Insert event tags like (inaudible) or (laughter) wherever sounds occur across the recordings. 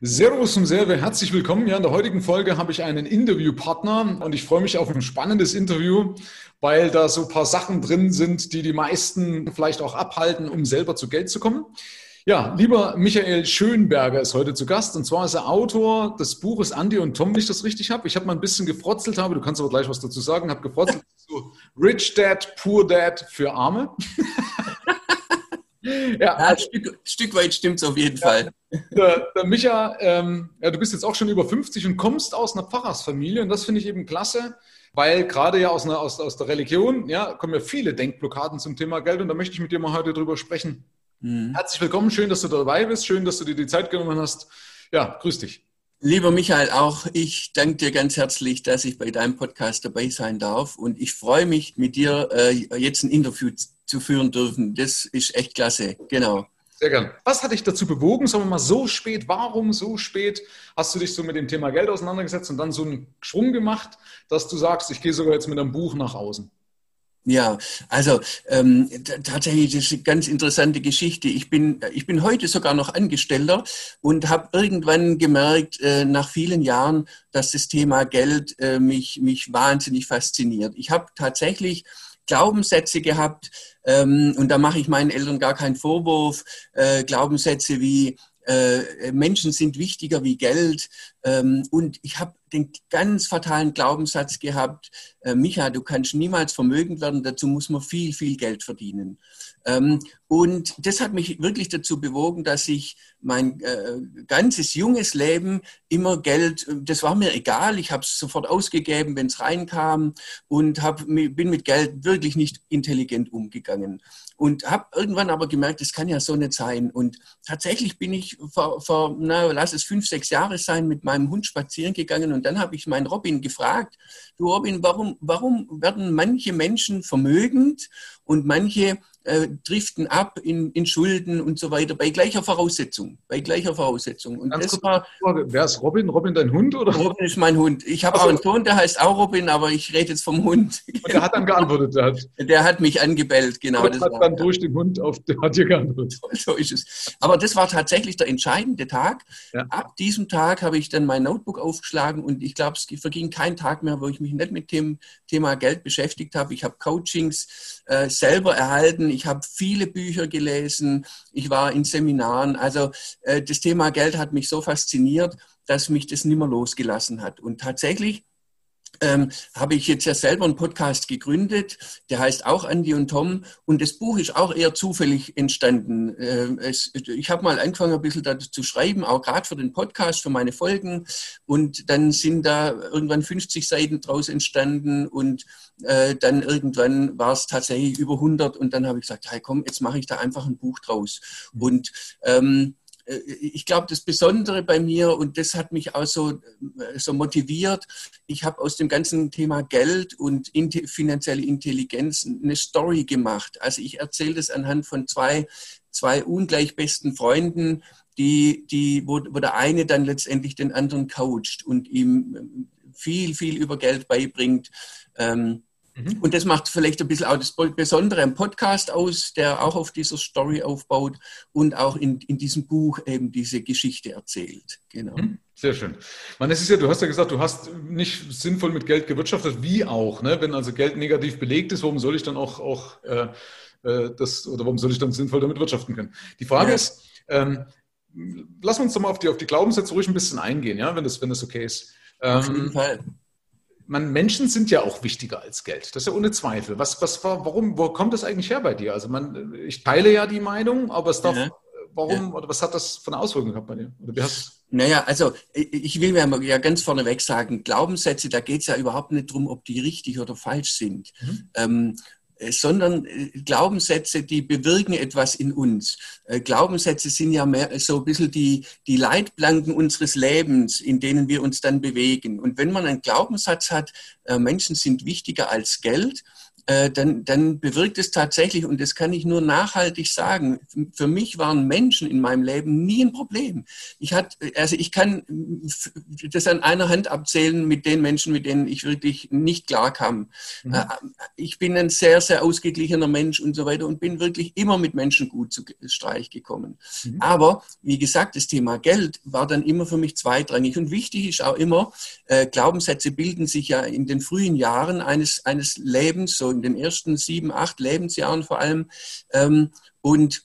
Servus zum Serve, herzlich willkommen. Ja, in der heutigen Folge habe ich einen Interviewpartner und ich freue mich auf ein spannendes Interview, weil da so ein paar Sachen drin sind, die die meisten vielleicht auch abhalten, um selber zu Geld zu kommen. Ja, lieber Michael Schönberger ist heute zu Gast und zwar ist er Autor des Buches Andy und Tom, wenn ich das richtig habe. Ich habe mal ein bisschen gefrotzelt, habe, du kannst aber gleich was dazu sagen, habe gefrotzelt, so Rich Dad, Poor Dad für Arme. (laughs) (laughs) ja, ein Stück, Stück weit stimmt es auf jeden ja, Fall. Der, der Micha, ähm, ja, du bist jetzt auch schon über 50 und kommst aus einer Pfarrersfamilie und das finde ich eben klasse, weil gerade ja aus, einer, aus, aus der Religion ja, kommen ja viele Denkblockaden zum Thema Geld und da möchte ich mit dir mal heute drüber sprechen. Mhm. Herzlich willkommen, schön, dass du dabei bist, schön, dass du dir die Zeit genommen hast. Ja, grüß dich. Lieber Michael, auch ich danke dir ganz herzlich, dass ich bei deinem Podcast dabei sein darf. Und ich freue mich, mit dir äh, jetzt ein Interview zu führen dürfen. Das ist echt klasse. Genau. Sehr gern. Was hat dich dazu bewogen, sagen wir mal, so spät? Warum so spät hast du dich so mit dem Thema Geld auseinandergesetzt und dann so einen Schwung gemacht, dass du sagst, ich gehe sogar jetzt mit einem Buch nach außen? Ja, also ähm, tatsächlich das ist eine ganz interessante Geschichte. Ich bin, ich bin heute sogar noch Angestellter und habe irgendwann gemerkt, äh, nach vielen Jahren, dass das Thema Geld äh, mich, mich wahnsinnig fasziniert. Ich habe tatsächlich Glaubenssätze gehabt ähm, und da mache ich meinen Eltern gar keinen Vorwurf. Äh, Glaubenssätze wie äh, Menschen sind wichtiger wie Geld. Ähm, und ich habe den ganz fatalen Glaubenssatz gehabt, äh, Micha, du kannst niemals vermögend werden, dazu muss man viel, viel Geld verdienen. Ähm, und das hat mich wirklich dazu bewogen, dass ich mein äh, ganzes junges Leben immer Geld, das war mir egal, ich habe es sofort ausgegeben, wenn es reinkam und hab, bin mit Geld wirklich nicht intelligent umgegangen. Und habe irgendwann aber gemerkt, das kann ja so nicht sein. Und tatsächlich bin ich vor, vor na, lass es fünf, sechs Jahre sein, mit meinem Hund spazieren gegangen und dann habe ich meinen Robin gefragt, du Robin, warum, warum werden manche Menschen vermögend und manche äh, driften ab in, in Schulden und so weiter, bei gleicher Voraussetzung. Bei gleicher Voraussetzung. Und das war, Wer ist Robin? Robin dein Hund? Oder? Robin ist mein Hund. Ich habe also, auch einen Sohn, der heißt auch Robin, aber ich rede jetzt vom Hund. Und der hat dann geantwortet. Der hat, der hat mich angebellt, genau. Und hat war, dann durch den Hund auf, der hat dir geantwortet. So ist es. Aber das war tatsächlich der entscheidende Tag. Ja. Ab diesem Tag habe ich dann mein Notebook aufgeschlagen und ich glaube, es verging kein Tag mehr, wo ich mich nicht mit dem Thema Geld beschäftigt habe. Ich habe Coachings äh, selber erhalten. Ich habe viele Bücher gelesen. Ich war in Seminaren. Also äh, das Thema Geld hat mich so fasziniert, dass mich das nimmer losgelassen hat. Und tatsächlich ähm, habe ich jetzt ja selber einen Podcast gegründet, der heißt auch Andy und Tom. Und das Buch ist auch eher zufällig entstanden. Ähm, es, ich habe mal angefangen, ein bisschen dazu zu schreiben, auch gerade für den Podcast, für meine Folgen. Und dann sind da irgendwann 50 Seiten draus entstanden. Und äh, dann irgendwann war es tatsächlich über 100 und dann habe ich gesagt, hey komm, jetzt mache ich da einfach ein Buch draus. Und ähm, äh, ich glaube, das Besondere bei mir, und das hat mich auch so, äh, so motiviert, ich habe aus dem ganzen Thema Geld und finanzielle Intelligenz eine Story gemacht. Also ich erzähle das anhand von zwei, zwei ungleich besten Freunden, die, die, wo, wo der eine dann letztendlich den anderen coacht und ihm äh, viel, viel über Geld beibringt. Ähm, Mhm. Und das macht vielleicht ein bisschen auch das Besondere am Podcast aus, der auch auf dieser Story aufbaut und auch in, in diesem Buch eben diese Geschichte erzählt. Genau. Mhm. Sehr schön. Man, es ist ja, du hast ja gesagt, du hast nicht sinnvoll mit Geld gewirtschaftet, wie auch. Ne? Wenn also Geld negativ belegt ist, warum soll ich dann auch, auch äh, äh das oder warum soll ich dann sinnvoll damit wirtschaften können? Die Frage ja. ist, ähm, lass uns doch mal auf die, auf die Glaubenssätze ruhig ein bisschen eingehen, ja, wenn das, wenn das okay ist. Ähm, auf jeden Fall man, Menschen sind ja auch wichtiger als Geld. Das ist ja ohne Zweifel. Was, was, warum, wo kommt das eigentlich her bei dir? Also man, ich teile ja die Meinung, aber es darf, ja. warum, ja. oder was hat das von Auswirkungen gehabt bei dir? Oder wie hast naja, also ich will mir ja ganz vorneweg sagen, Glaubenssätze, da geht es ja überhaupt nicht darum, ob die richtig oder falsch sind. Mhm. Ähm, äh, sondern äh, Glaubenssätze, die bewirken etwas in uns. Äh, Glaubenssätze sind ja mehr so ein bisschen die, die Leitplanken unseres Lebens, in denen wir uns dann bewegen. Und wenn man einen Glaubenssatz hat, Menschen sind wichtiger als Geld, äh, dann, dann bewirkt es tatsächlich, und das kann ich nur nachhaltig sagen, für mich waren Menschen in meinem Leben nie ein Problem. Ich hatte, also ich kann das an einer Hand abzählen mit den Menschen, mit denen ich wirklich nicht klar kam. Mhm. Äh, ich bin ein sehr, sehr ausgeglichener Mensch und so weiter und bin wirklich immer mit Menschen gut zu Streich gekommen. Mhm. Aber wie gesagt, das Thema Geld war dann immer für mich zweitrangig. Und wichtig ist auch immer, äh, Glaubenssätze bilden sich ja in den frühen Jahren eines, eines Lebens, so in den ersten sieben, acht Lebensjahren vor allem. Ähm, und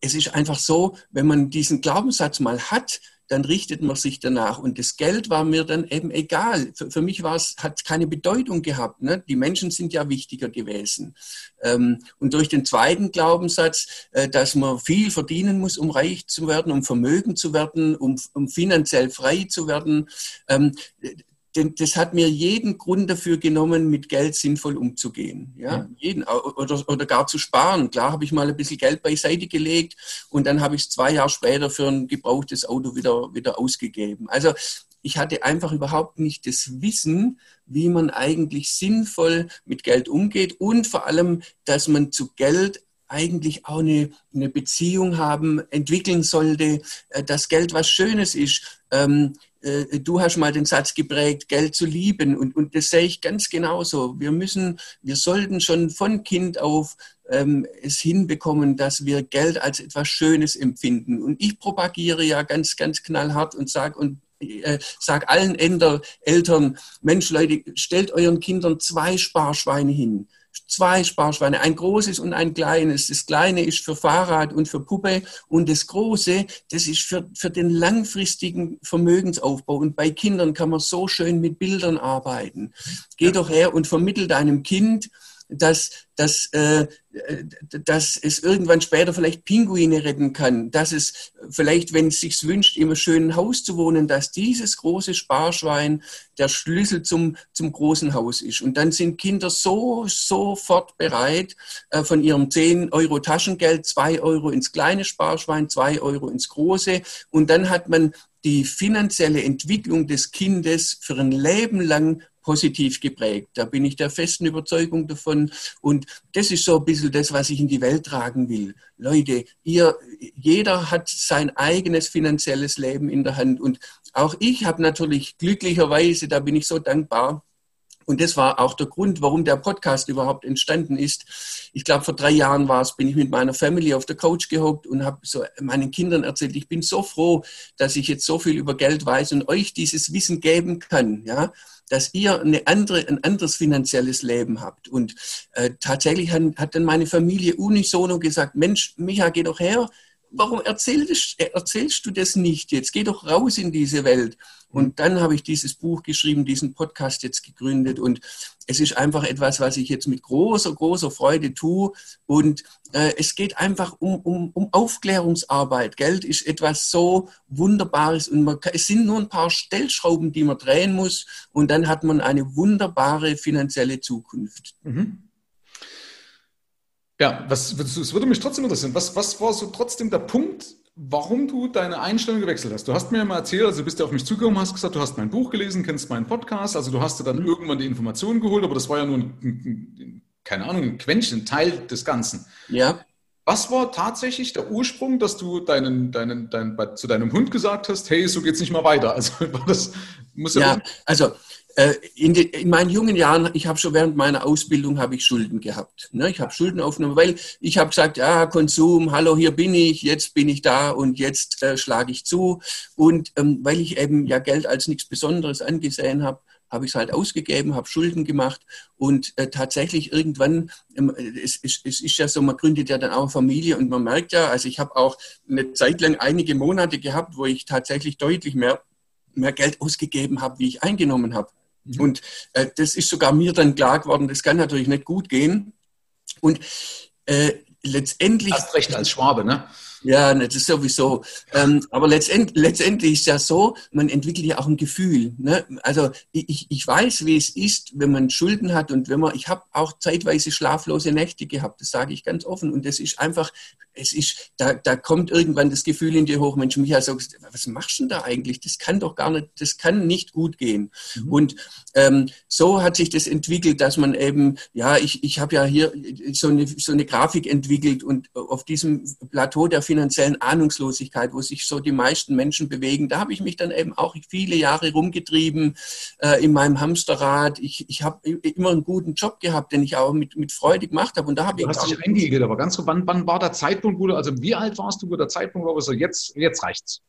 es ist einfach so, wenn man diesen Glaubenssatz mal hat, dann richtet man sich danach. Und das Geld war mir dann eben egal. Für, für mich war es, hat keine Bedeutung gehabt. Ne? Die Menschen sind ja wichtiger gewesen. Ähm, und durch den zweiten Glaubenssatz, äh, dass man viel verdienen muss, um reich zu werden, um Vermögen zu werden, um, um finanziell frei zu werden, ähm, denn das hat mir jeden Grund dafür genommen, mit Geld sinnvoll umzugehen. Ja, jeden, oder, oder gar zu sparen. Klar habe ich mal ein bisschen Geld beiseite gelegt und dann habe ich es zwei Jahre später für ein gebrauchtes Auto wieder, wieder ausgegeben. Also ich hatte einfach überhaupt nicht das Wissen, wie man eigentlich sinnvoll mit Geld umgeht und vor allem, dass man zu Geld eigentlich auch eine, eine Beziehung haben, entwickeln sollte, äh, dass Geld was Schönes ist. Ähm, äh, du hast mal den Satz geprägt, Geld zu lieben. Und, und das sehe ich ganz genauso. Wir müssen, wir sollten schon von Kind auf ähm, es hinbekommen, dass wir Geld als etwas Schönes empfinden. Und ich propagiere ja ganz, ganz knallhart und sage und äh, sag allen Eltern, Mensch Leute, stellt euren Kindern zwei Sparschweine hin zwei Sparschweine, ein großes und ein kleines. Das kleine ist für Fahrrad und für Puppe und das große, das ist für, für den langfristigen Vermögensaufbau. Und bei Kindern kann man so schön mit Bildern arbeiten. Geh doch her und vermittel deinem Kind, dass, dass, äh, dass es irgendwann später vielleicht Pinguine retten kann, dass es vielleicht, wenn es sich wünscht, im schönen Haus zu wohnen, dass dieses große Sparschwein der Schlüssel zum, zum großen Haus ist. Und dann sind Kinder so, sofort bereit, äh, von ihrem 10 Euro Taschengeld 2 Euro ins kleine Sparschwein, 2 Euro ins große. Und dann hat man die finanzielle Entwicklung des Kindes für ein Leben lang positiv geprägt. Da bin ich der festen Überzeugung davon. Und das ist so ein bisschen das, was ich in die Welt tragen will. Leute, ihr, jeder hat sein eigenes finanzielles Leben in der Hand. Und auch ich habe natürlich glücklicherweise, da bin ich so dankbar, und das war auch der Grund, warum der Podcast überhaupt entstanden ist. Ich glaube, vor drei Jahren war es, bin ich mit meiner Family auf der Couch gehockt und habe so meinen Kindern erzählt, ich bin so froh, dass ich jetzt so viel über Geld weiß und euch dieses Wissen geben kann. Ja, dass ihr eine andere, ein anderes finanzielles Leben habt. Und äh, tatsächlich hat, hat dann meine Familie unisono gesagt, Mensch, Micha, geh doch her, warum erzählst, erzählst du das nicht jetzt? Geh doch raus in diese Welt. Und dann habe ich dieses Buch geschrieben, diesen Podcast jetzt gegründet. Und es ist einfach etwas, was ich jetzt mit großer, großer Freude tue. Und äh, es geht einfach um, um, um Aufklärungsarbeit. Geld ist etwas so Wunderbares. Und man, es sind nur ein paar Stellschrauben, die man drehen muss. Und dann hat man eine wunderbare finanzielle Zukunft. Mhm. Ja, was, es würde mich trotzdem interessieren. Was, was war so trotzdem der Punkt, warum du deine Einstellung gewechselt hast. Du hast mir ja mal erzählt, also du bist ja auf mich zugekommen, hast gesagt, du hast mein Buch gelesen, kennst meinen Podcast, also du hast dir dann mhm. irgendwann die Informationen geholt, aber das war ja nur ein, ein, keine Ahnung, ein Quäntchen, ein Teil des Ganzen. Ja. Was war tatsächlich der Ursprung, dass du deinen, deinen, dein, zu deinem Hund gesagt hast, hey, so geht's nicht mal weiter? Also das muss ja. Ja, also in, die, in, meinen jungen Jahren, ich habe schon während meiner Ausbildung habe ich Schulden gehabt. Ne? Ich habe Schulden aufgenommen, weil ich habe gesagt, ja, Konsum, hallo, hier bin ich, jetzt bin ich da und jetzt äh, schlage ich zu. Und ähm, weil ich eben ja Geld als nichts Besonderes angesehen habe, habe ich es halt ausgegeben, habe Schulden gemacht und äh, tatsächlich irgendwann, ähm, es, es, es, ist ja so, man gründet ja dann auch Familie und man merkt ja, also ich habe auch eine Zeit lang einige Monate gehabt, wo ich tatsächlich deutlich mehr, mehr Geld ausgegeben habe, wie ich eingenommen habe. Mhm. Und äh, das ist sogar mir dann klar geworden, das kann natürlich nicht gut gehen. Und äh, letztendlich. Hast recht als Schwabe, ne? Ja, ne, das ist sowieso. Ähm, aber letztend, letztendlich ist ja so, man entwickelt ja auch ein Gefühl. Ne? Also ich, ich weiß, wie es ist, wenn man Schulden hat und wenn man, ich habe auch zeitweise schlaflose Nächte gehabt, das sage ich ganz offen. Und das ist einfach, es ist, da, da kommt irgendwann das Gefühl in dir hoch, Mensch, Michael, was machst du denn da eigentlich? Das kann doch gar nicht, das kann nicht gut gehen. Mhm. Und ähm, so hat sich das entwickelt, dass man eben, ja, ich, ich habe ja hier so eine, so eine Grafik entwickelt und auf diesem Plateau der finanziellen Ahnungslosigkeit, wo sich so die meisten Menschen bewegen, da habe ich mich dann eben auch viele Jahre rumgetrieben äh, in meinem Hamsterrad. Ich, ich habe immer einen guten Job gehabt, den ich auch mit, mit Freude gemacht habe. Und da habe ich. Du hast dich eingeigelt, aber ganz so, wann, wann war der Zeitpunkt, wo du, also wie alt warst du, wo der Zeitpunkt war, wo du jetzt, jetzt reicht's?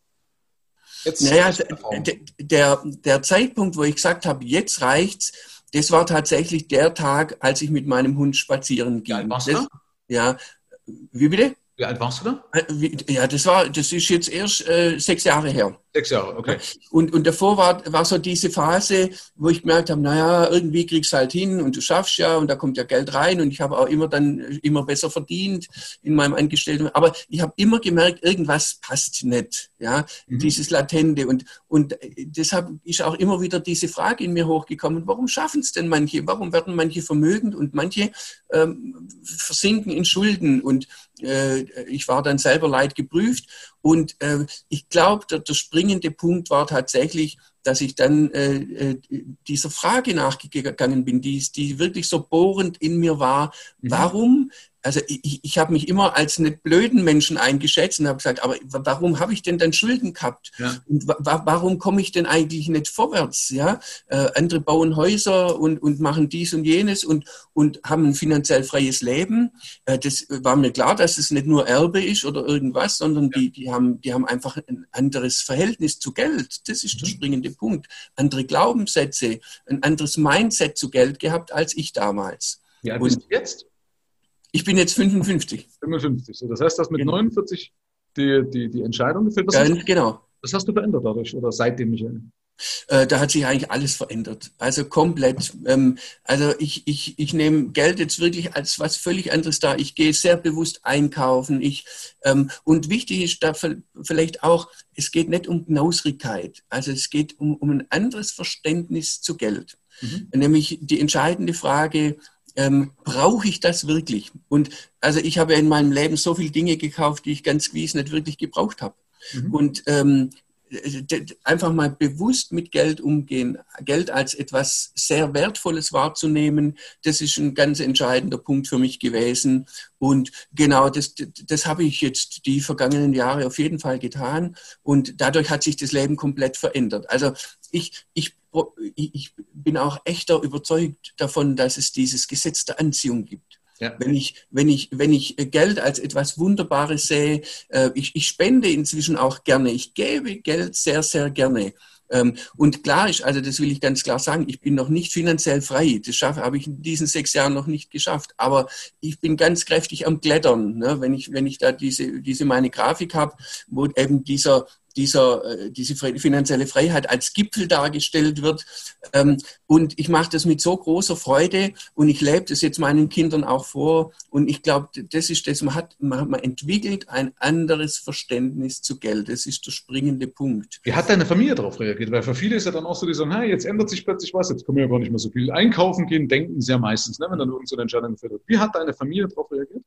Jetzt naja, der, der, der Zeitpunkt, wo ich gesagt habe, jetzt reicht's, das war tatsächlich der Tag, als ich mit meinem Hund spazieren ging. Ja, warst du? Ja, wie bitte? Wie alt warst du da? Äh, ja, das war, das ist jetzt erst äh, sechs Jahre her. Sechs Jahre, okay. Und, und davor war, war so diese Phase, wo ich gemerkt habe, naja, irgendwie kriegst du halt hin und du schaffst ja und da kommt ja Geld rein und ich habe auch immer dann immer besser verdient in meinem Angestellten. Aber ich habe immer gemerkt, irgendwas passt nicht, ja, mhm. dieses Latente. Und, und deshalb ist auch immer wieder diese Frage in mir hochgekommen, warum schaffen es denn manche? Warum werden manche vermögend und manche ähm, versinken in Schulden? Und äh, ich war dann selber leid geprüft und äh, ich glaube, der, der, springende Punkt war tatsächlich, dass ich dann äh, äh, dieser Frage nachgegangen bin, die, die wirklich so bohrend in mir war. Mhm. Warum also ich, ich habe mich immer als nicht blöden Menschen eingeschätzt und habe gesagt, aber warum habe ich denn dann Schulden gehabt? Ja. Und wa warum komme ich denn eigentlich nicht vorwärts? Ja, äh, andere bauen Häuser und, und machen dies und jenes und, und haben ein finanziell freies Leben. Äh, das war mir klar, dass es nicht nur Erbe ist oder irgendwas, sondern ja. die, die, haben, die haben einfach ein anderes Verhältnis zu Geld. Das ist der mhm. springende Punkt. Andere Glaubenssätze, ein anderes Mindset zu Geld gehabt als ich damals. Ja, bist du jetzt? Ich bin jetzt 55. 55. So, das heißt, dass mit genau. 49 die, die, die Entscheidung gefällt. Was ja, genau. Was hast du verändert dadurch oder seitdem, Michael? Äh, da hat sich eigentlich alles verändert. Also komplett. Ähm, also ich, ich, ich nehme Geld jetzt wirklich als was völlig anderes da. Ich gehe sehr bewusst einkaufen. Ich, ähm, und wichtig ist da vielleicht auch, es geht nicht um Knausrigkeit. Also es geht um, um ein anderes Verständnis zu Geld. Mhm. Nämlich die entscheidende Frage, ähm, brauche ich das wirklich? Und also ich habe in meinem Leben so viele Dinge gekauft, die ich ganz gewiss nicht wirklich gebraucht habe. Mhm. Und ähm, einfach mal bewusst mit Geld umgehen, Geld als etwas sehr Wertvolles wahrzunehmen, das ist ein ganz entscheidender Punkt für mich gewesen. Und genau das, das habe ich jetzt die vergangenen Jahre auf jeden Fall getan. Und dadurch hat sich das Leben komplett verändert. Also ich, ich ich bin auch echter überzeugt davon, dass es dieses Gesetz der Anziehung gibt. Ja. Wenn, ich, wenn, ich, wenn ich Geld als etwas Wunderbares sehe, äh, ich, ich spende inzwischen auch gerne, ich gebe Geld sehr, sehr gerne. Ähm, und klar ist, also das will ich ganz klar sagen, ich bin noch nicht finanziell frei. Das schaffe, habe ich in diesen sechs Jahren noch nicht geschafft. Aber ich bin ganz kräftig am Klettern. Ne? Wenn, ich, wenn ich da diese, diese meine Grafik habe, wo eben dieser dieser, äh, diese finanzielle Freiheit als Gipfel dargestellt wird. Ähm, und ich mache das mit so großer Freude und ich lebe das jetzt meinen Kindern auch vor. Und ich glaube, das ist das, man, hat, man, entwickelt ein anderes Verständnis zu Geld. Das ist der springende Punkt. Wie hat deine Familie darauf reagiert? Weil für viele ist ja dann auch so, die sagen, hey, jetzt ändert sich plötzlich was, jetzt können wir gar nicht mehr so viel einkaufen gehen, denken sie ja meistens, ne, wenn dann irgendeine Entscheidung gefällt wird. Wie hat deine Familie darauf reagiert?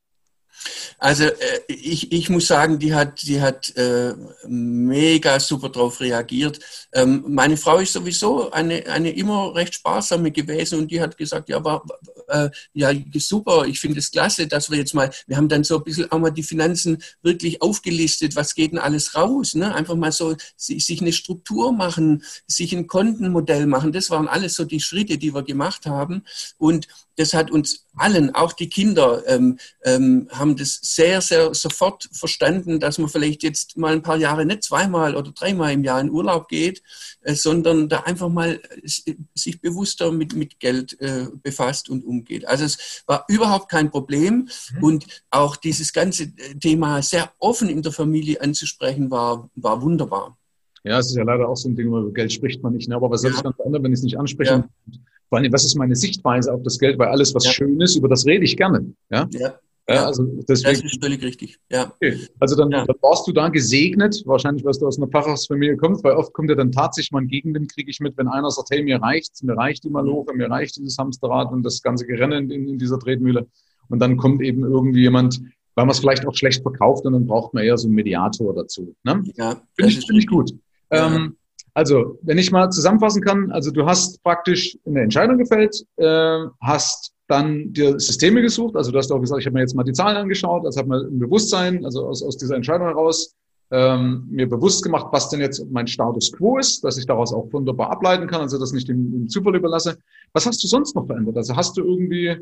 Also äh, ich, ich muss sagen, die hat, die hat äh, mega super drauf reagiert. Ähm, meine Frau ist sowieso eine, eine immer recht sparsame gewesen und die hat gesagt, ja, war, äh, ja super, ich finde es klasse, dass wir jetzt mal, wir haben dann so ein bisschen auch mal die Finanzen wirklich aufgelistet, was geht denn alles raus, ne? einfach mal so sich eine Struktur machen, sich ein Kontenmodell machen, das waren alles so die Schritte, die wir gemacht haben und das hat uns allen, auch die Kinder, ähm, ähm, haben das sehr, sehr sofort verstanden, dass man vielleicht jetzt mal ein paar Jahre nicht zweimal oder dreimal im Jahr in Urlaub geht, äh, sondern da einfach mal äh, sich bewusster mit, mit Geld äh, befasst und umgeht. Also es war überhaupt kein Problem mhm. und auch dieses ganze äh, Thema sehr offen in der Familie anzusprechen war, war wunderbar. Ja, es ist ja leider auch so ein Ding, über Geld spricht man nicht. Ne? Aber was soll ja. ich dann verändern, wenn ich es nicht anspreche? Ja. Vor allem, was ist meine Sichtweise auf das Geld? Weil alles, was ja. schön ist, über das rede ich gerne. Ja? ja. Ja, also deswegen, das ist völlig richtig. Ja. Okay. Also dann, dann, warst du da gesegnet, wahrscheinlich, weil du aus einer Pfarrersfamilie kommst, weil oft kommt ja dann tatsächlich mal ein Gegenwind, kriege ich mit, wenn einer sagt, hey, mir reicht's, mir reicht die Maloche, mir reicht dieses Hamsterrad und das ganze Gerennen in, in dieser Tretmühle. Und dann kommt eben irgendwie jemand, weil man es vielleicht auch schlecht verkauft und dann braucht man eher so einen Mediator dazu. Ne? Ja, Finde ich, find ich gut. Ja. Ähm, also, wenn ich mal zusammenfassen kann, also du hast praktisch eine Entscheidung gefällt, äh, hast dann dir Systeme gesucht, also du hast auch gesagt, ich habe mir jetzt mal die Zahlen angeschaut, also habe mir ein Bewusstsein, also aus, aus dieser Entscheidung heraus, ähm, mir bewusst gemacht, was denn jetzt mein Status quo ist, dass ich daraus auch wunderbar ableiten kann, also das nicht dem, dem Zufall überlasse. Was hast du sonst noch verändert? Also hast du irgendwie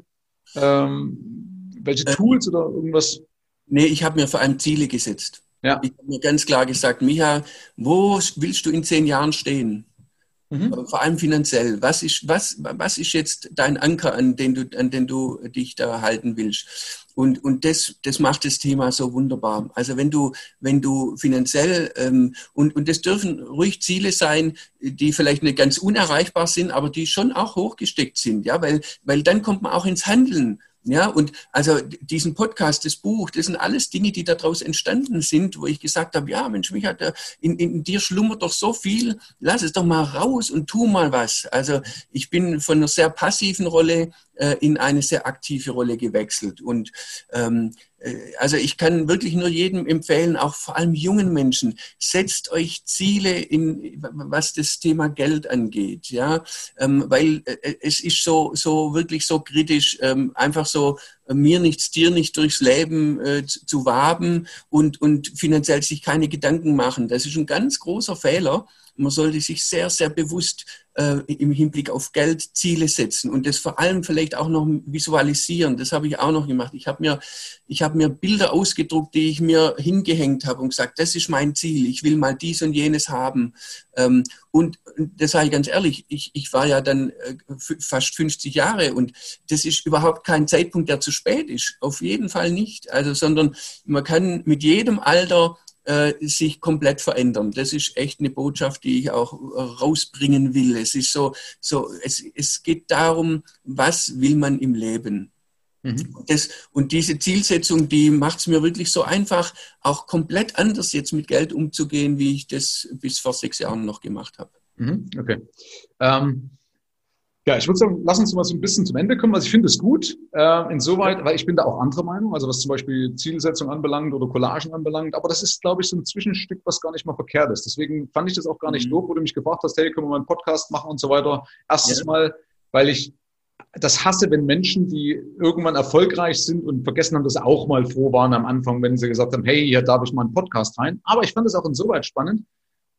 ähm, welche äh, Tools oder irgendwas? Nee, ich habe mir vor allem Ziele gesetzt. Ja. Ich habe mir ganz klar gesagt, Micha, wo willst du in zehn Jahren stehen? Mhm. Vor allem finanziell. Was ist, was, was ist jetzt dein Anker, an den du, an den du dich da halten willst? Und, und das, das macht das Thema so wunderbar. Also wenn du, wenn du finanziell ähm, und, und das dürfen ruhig Ziele sein, die vielleicht nicht ganz unerreichbar sind, aber die schon auch hochgesteckt sind, ja, weil, weil dann kommt man auch ins Handeln. Ja, und also diesen Podcast, das Buch, das sind alles Dinge, die daraus entstanden sind, wo ich gesagt habe, ja, Mensch, mich hat in, in dir schlummert doch so viel, lass es doch mal raus und tu mal was. Also ich bin von einer sehr passiven Rolle in eine sehr aktive Rolle gewechselt und ähm, äh, also ich kann wirklich nur jedem empfehlen, auch vor allem jungen Menschen, setzt euch Ziele in, was das Thema Geld angeht, ja, ähm, weil äh, es ist so, so wirklich so kritisch, ähm, einfach so äh, mir nichts, dir nicht durchs Leben äh, zu waben und, und finanziell sich keine Gedanken machen. Das ist ein ganz großer Fehler. Man sollte sich sehr, sehr bewusst äh, im Hinblick auf Geld Ziele setzen und das vor allem vielleicht auch noch visualisieren. Das habe ich auch noch gemacht. Ich habe mir, ich habe mir Bilder ausgedruckt, die ich mir hingehängt habe und gesagt, das ist mein Ziel. Ich will mal dies und jenes haben. Ähm, und das sage ich ganz ehrlich, ich, ich war ja dann äh, fast 50 Jahre und das ist überhaupt kein Zeitpunkt, der zu spät ist. Auf jeden Fall nicht. Also, sondern man kann mit jedem Alter äh, sich komplett verändern. Das ist echt eine Botschaft, die ich auch äh, rausbringen will. Es ist so, so es, es geht darum, was will man im Leben? Mhm. Das, und diese Zielsetzung, die macht es mir wirklich so einfach, auch komplett anders jetzt mit Geld umzugehen, wie ich das bis vor sechs Jahren noch gemacht habe. Mhm. Okay. Ähm, ja, ich würde sagen, lass uns mal so ein bisschen zum Ende kommen. Also ich finde es gut, äh, insoweit, weil ich bin da auch anderer Meinung, also was zum Beispiel Zielsetzung anbelangt oder Collagen anbelangt. Aber das ist, glaube ich, so ein Zwischenstück, was gar nicht mal verkehrt ist. Deswegen fand ich das auch gar nicht mhm. doof, wo du mich gefragt hast, hey, können wir mal einen Podcast machen und so weiter. Erstens ja. mal, weil ich das hasse, wenn Menschen, die irgendwann erfolgreich sind und vergessen haben, dass sie auch mal froh waren am Anfang, wenn sie gesagt haben, hey, hier darf ich mal einen Podcast rein. Aber ich fand es auch insoweit spannend,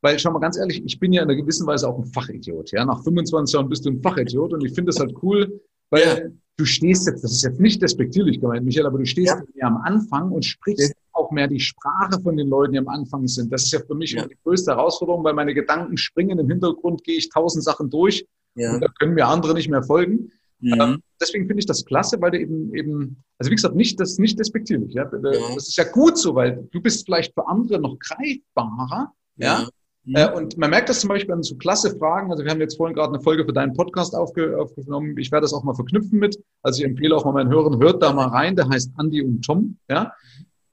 weil, schau mal ganz ehrlich, ich bin ja in einer gewissen Weise auch ein Fachidiot. Ja? Nach 25 Jahren bist du ein Fachidiot und ich finde das halt cool, weil ja. du stehst jetzt, das ist jetzt nicht despektierlich gemeint, Michael, aber du stehst ja. am Anfang und sprichst ja. auch mehr die Sprache von den Leuten, die am Anfang sind. Das ist ja für mich ja. die größte Herausforderung, weil meine Gedanken springen. Im Hintergrund gehe ich tausend Sachen durch und da können mir andere nicht mehr folgen. Mhm. Ähm, deswegen finde ich das klasse, weil du eben, eben, also wie gesagt, nicht, das ist nicht despektierlich. Ja? Das ist ja gut so, weil du bist vielleicht für andere noch greifbarer. Ja. Mhm. Äh, und man merkt das zum Beispiel an so klasse Fragen. Also wir haben jetzt vorhin gerade eine Folge für deinen Podcast aufge aufgenommen. Ich werde das auch mal verknüpfen mit. Also ich empfehle auch mal meinen Hörern, hört da mal rein. Der heißt Andy und Tom. Ja.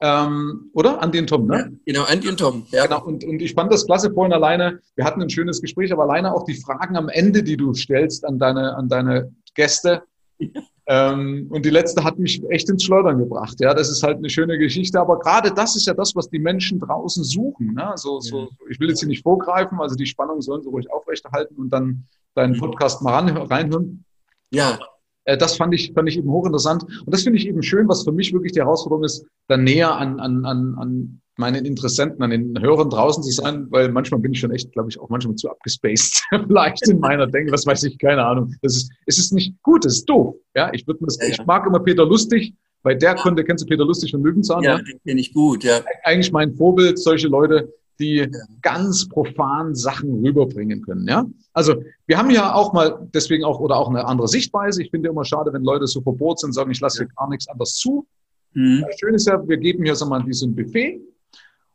Ähm, oder? Andy und Tom, ne? Ja, genau, Andy und Tom. Ja. Genau. Und, und ich fand das klasse vorhin alleine. Wir hatten ein schönes Gespräch, aber alleine auch die Fragen am Ende, die du stellst an deine, an deine Gäste. Ähm, und die letzte hat mich echt ins Schleudern gebracht. Ja, das ist halt eine schöne Geschichte. Aber gerade das ist ja das, was die Menschen draußen suchen. Ne? So, so, ich will jetzt hier nicht vorgreifen, also die Spannung sollen sie ruhig aufrechterhalten und dann deinen Podcast mal reinhören. Ja. Äh, das fand ich, fand ich eben hochinteressant. Und das finde ich eben schön, was für mich wirklich die Herausforderung ist, dann näher an, an, an, an meinen Interessenten, an den Hörern draußen zu sein, weil manchmal bin ich schon echt, glaube ich, auch manchmal zu abgespaced, (laughs) vielleicht in meiner Denke, was weiß ich, keine Ahnung. Das ist, es ist nicht gut, es ist doof. Ja, ich würde mir das, ja, ja. ich mag immer Peter Lustig, weil der ja. konnte, kennst du Peter Lustig von Löwenzahn? Ja, den kenne ich gut, ja. Eigentlich mein Vorbild, solche Leute, die ja. ganz profan Sachen rüberbringen können. Ja, also wir haben ja auch mal deswegen auch oder auch eine andere Sichtweise. Ich finde immer schade, wenn Leute so verbohrt sind und sagen, ich lasse ja. gar nichts anderes zu. Mhm. Schön ist ja, wir geben hier so mal diesen Buffet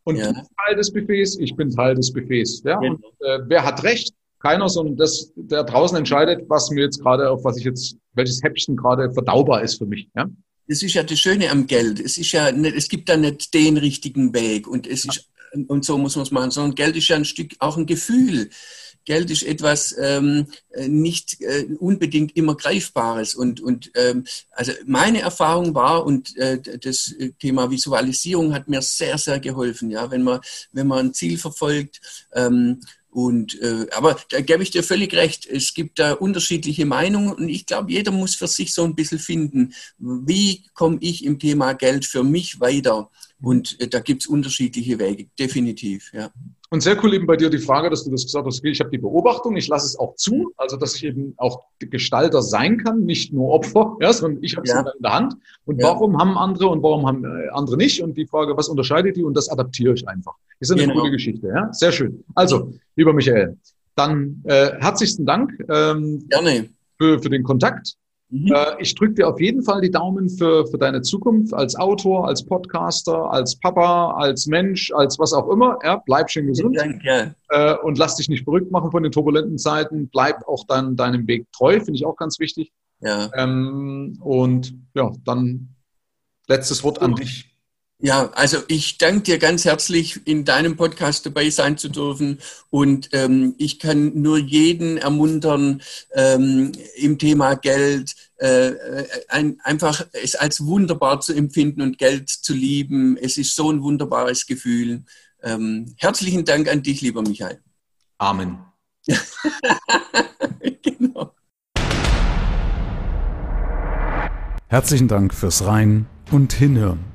und ja. du bist Teil des Buffets, ich bin Teil des Buffets. Ja? Genau. Und äh, wer hat recht? Keiner, sondern das, der draußen entscheidet, was mir jetzt gerade, auf was ich jetzt, welches Häppchen gerade verdaubar ist für mich. Ja? Das ist ja das Schöne am Geld. Es ist ja nicht, es gibt da nicht den richtigen Weg und es ist und so muss man es machen, sondern Geld ist ja ein Stück auch ein Gefühl. Geld ist etwas ähm, nicht äh, unbedingt immer Greifbares. Und, und ähm, also meine Erfahrung war, und äh, das Thema Visualisierung hat mir sehr, sehr geholfen. Ja, wenn man, wenn man ein Ziel verfolgt, ähm, und, äh, aber da gebe ich dir völlig recht. Es gibt da unterschiedliche Meinungen und ich glaube, jeder muss für sich so ein bisschen finden, wie komme ich im Thema Geld für mich weiter? Und äh, da gibt es unterschiedliche Wege, definitiv, ja. Und sehr cool eben bei dir die Frage, dass du das gesagt hast, ich habe die Beobachtung, ich lasse es auch zu, also dass ich eben auch Gestalter sein kann, nicht nur Opfer, ja, sondern ich habe es ja. in der Hand. Und ja. warum haben andere und warum haben äh, andere nicht? Und die Frage, was unterscheidet die? Und das adaptiere ich einfach. Ist eine genau. coole Geschichte, ja? Sehr schön. Also, lieber Michael, dann äh, herzlichsten Dank ähm, Gerne. Für, für den Kontakt. Mhm. Äh, ich drücke dir auf jeden Fall die Daumen für, für deine Zukunft als Autor, als Podcaster, als Papa, als Mensch, als was auch immer. Ja, bleib schön gesund. Danke. Äh, und lass dich nicht verrückt machen von den turbulenten Zeiten. Bleib auch dann deinem Weg treu, finde ich auch ganz wichtig. Ja. Ähm, und ja, dann letztes Wort an dich. Ja, also ich danke dir ganz herzlich, in deinem Podcast dabei sein zu dürfen. Und ähm, ich kann nur jeden ermuntern, ähm, im Thema Geld äh, ein, einfach es als wunderbar zu empfinden und Geld zu lieben. Es ist so ein wunderbares Gefühl. Ähm, herzlichen Dank an dich, lieber Michael. Amen. (laughs) genau. Herzlichen Dank fürs Rein und Hinhören.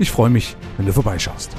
Ich freue mich, wenn du vorbeischaust.